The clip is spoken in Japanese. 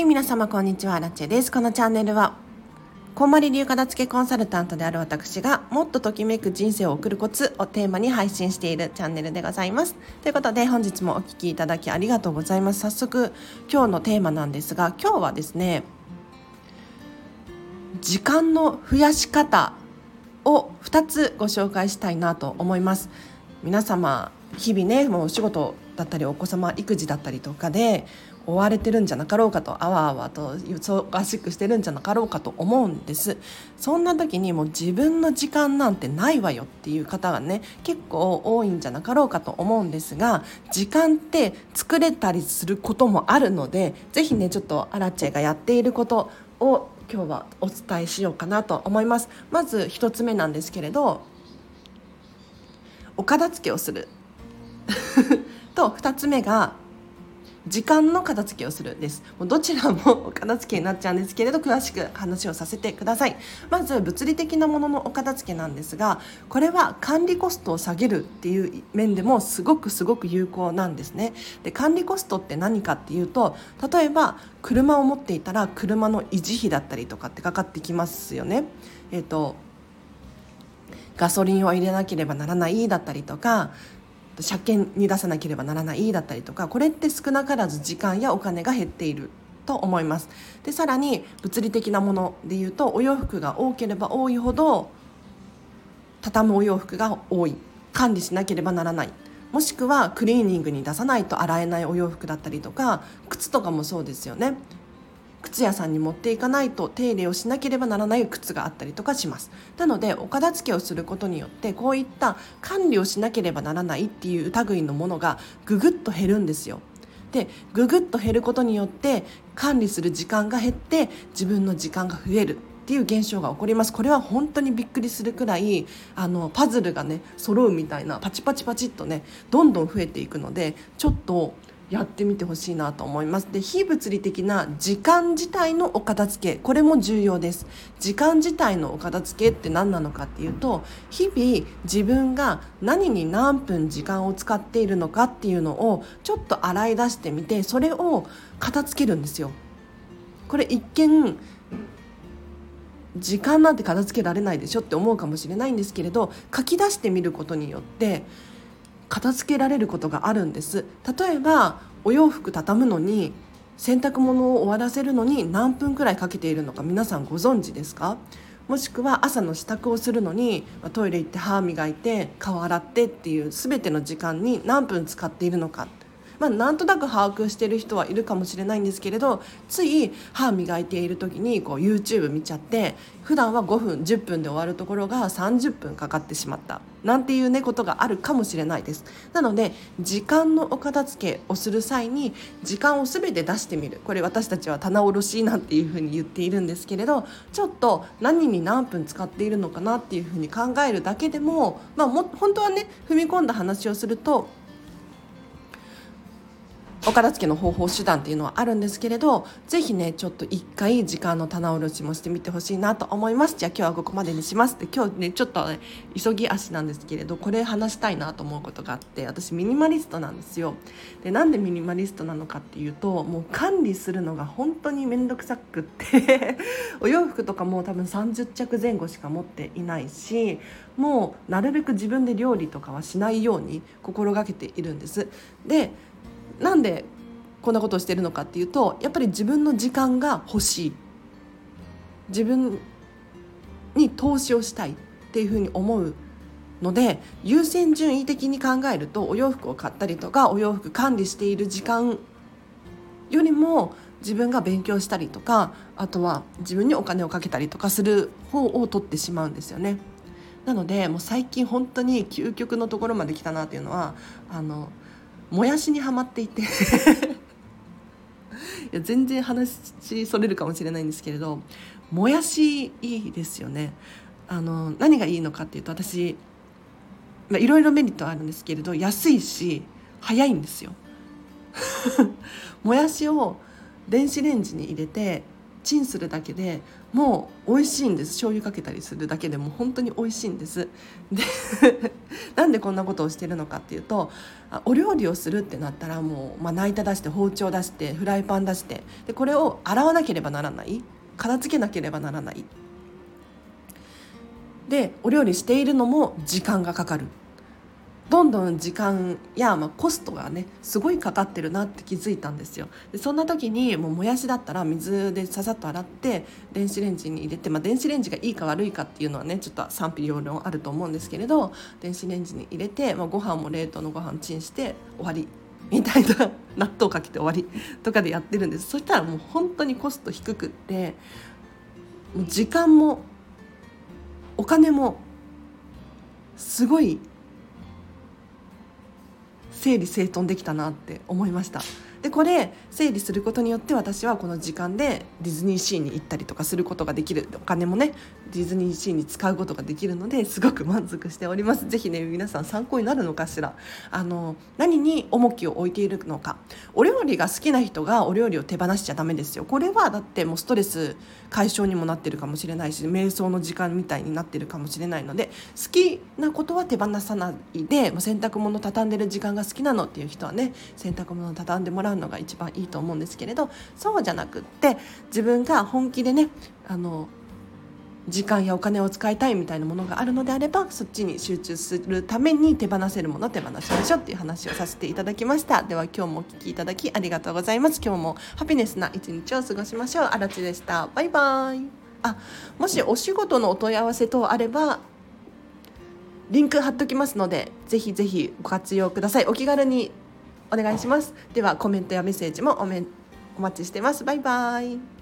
はい皆様こんにちは。ラチェです。このチャンネルはこんまり流片付けコンサルタントである私がもっとときめく人生を送るコツをテーマに配信しているチャンネルでございます。ということで本日もお聴きいただきありがとうございます。早速今日のテーマなんですが今日はですね時間の増やし方を2つご紹介したいなと思います。皆様日々ねもうお仕事だったりお子様育児だったりとかで追われてるんじゃなかろうかとあわあわと忙しくしてるんじゃなかろうかと思うんです。そんな時にもう自分の時間なんてないわよっていう方がね結構多いんじゃなかろうかと思うんですが時間って作れたりすることもあるので是非ねちょっとアラチェがやっていることを今日はお伝えしようかなと思います。まず1つ目なんですけれどお片付けをする。と2つ目が時間の片付けをするです。もうどちらもお片付けになっちゃうんですけれど詳しく話をさせてください。まず物理的なもののお片付けなんですがこれは管理コストを下げるっていう面でもすごくすごく有効なんですね。で管理コストって何かっていうと例えば車を持っていたら車の維持費だったりとかってかかってきますよね。えっ、ー、とガソリンを入れなければならないだったりとか車検に出さなければならないだったりとかこれって少なからず時間やお金が減っていると思います。でさらに物理的なものでいうとお洋服が多ければ多いほど畳むお洋服が多い。管理しなければならない。もしくはクリーニングに出さないと洗えないお洋服だったりとか靴とかもそうですよね。靴屋さんに持っていかないと手入れをしなければならない靴があったりとかします。なのでお片付けをすることによってこういった管理をしなければならないっていう類のものがぐぐっと減るんですよ。でぐぐっと減ることによって管理する時間が減って自分の時間が増えるっていう現象が起こります。これは本当にびっくりするくらいあのパズルがね揃うみたいなパチパチパチっとねどんどん増えていくのでちょっとやってみてほしいなと思います。で非物理的な時間自体のお片付けこれも重要です。時間自体のお片付けって何なのかっていうと日々自分が何に何分時間を使っているのかっていうのをちょっと洗い出してみてそれを片付けるんですよ。これ一見時間なんて片付けられないでしょって思うかもしれないんですけれど書き出してみることによって片付けられることがあるんです。例えばお洋服畳むのに洗濯物を終わらせるのに何分くらいかけているのか皆さんご存知ですか？もしくは朝の支度をするのにトイレ行って歯磨いて顔洗ってっていう全ての時間に何分使っているのか。まあ、なんとなく把握してる人はいるかもしれないんですけれどつい歯磨いている時にこう YouTube 見ちゃって普段は5分10分で終わるところが30分かかってしまった。なんていうねことがあるかもしれないです。なので時間のお片付けをする際に時間を全て出してみる。これ私たちは棚卸しなんていうふうに言っているんですけれどちょっと何に何分使っているのかなっていうふうに考えるだけでもまあも本当はね踏み込んだ話をするとお片付けの方法手段っていうのはあるんですけれどぜひねちょっと一回時間の棚卸しもしてみてほしいなと思います。じゃあ今日はここまでにします。で今日ねちょっと、ね、急ぎ足なんですけれどこれ話したいなと思うことがあって私ミニマリストなんですよ。でなんでミニマリストなのかっていうともう管理するのが本当に面倒くさくって お洋服とかも多分30着前後しか持っていないしもうなるべく自分で料理とかはしないように心がけているんです。でなんでこんなことをしてるのかっていうとやっぱり自分の時間が欲しい自分に投資をしたいっていうふうに思うので優先順位的に考えるとお洋服を買ったりとかお洋服管理している時間よりも自分が勉強したりとかあとは自分にお金をかけたりとかする方を取ってしまうんですよね。なのでもう最近本当に究極のところまで来たなっていうのはあのもやしにはまっていて。いや全然話それるかもしれないんですけれどもやしいいですよね。あの何がいいのかっていうと私いろいろメリットはあるんですけれど安いし早いんですよ。もやしを電子レンジに入れてチンするだけでもう美味しいんです。醤油かけたりするだけでも本当に美味しいんです。で なんでこんなことをしてるのかっていうとお料理をするってなったらもうまな板出して包丁出してフライパン出してでこれを洗わなければならない。片付けなければならない。でお料理しているのも時間がかかる。どんどん時間や、まあ、コストがねすごいかかってるなって気づいたんですよ。でそんな時にもうもやしだったら水でささっと洗って電子レンジに入れて、まあ、電子レンジがいいか悪いかっていうのはねちょっと賛否両論あると思うんですけれど電子レンジに入れて、まあ、ご飯も冷凍のご飯チンして終わりみたいな納豆かけて終わり とかでやってるんです。そしたらもう本当にコスト低くってもう時間もお金もすごい整理整頓できたなって思いました。でこれ整理することによって私はこの時間でディズニーシーに行ったりとかすることができる。お金もねディズニーシーに使うことができるのですごく満足しております。是非ね皆さん参考になるのかしら。あの何に重きを置いているのか。お料理が好きな人がお料理を手放しちゃダメですよ。これはだってもうストレス解消にもなってるかもしれないし瞑想の時間みたいになってるかもしれないので好きなことは手放さないで洗濯物畳んでる時間が好きなのっていう人はね洗濯物畳んでもらうのが一番いいと思うんですけれどそうじゃなくって自分が本気でねあの時間やお金を使いたいみたいなものがあるのであればそっちに集中するために手放せるもの手放しましょうっていう話をさせていただきました。では今日もお聴きいただきありがとうございます。今日もハピネスな一日を過ごしましょう。あらちでした。バイバイ。あもしお仕事のお問い合わせ等あればリンク貼っときますのでぜひぜひご活用ください。お気軽にお願いします。ではコメントやメッセージもおめお待ちしてます。バイバイ。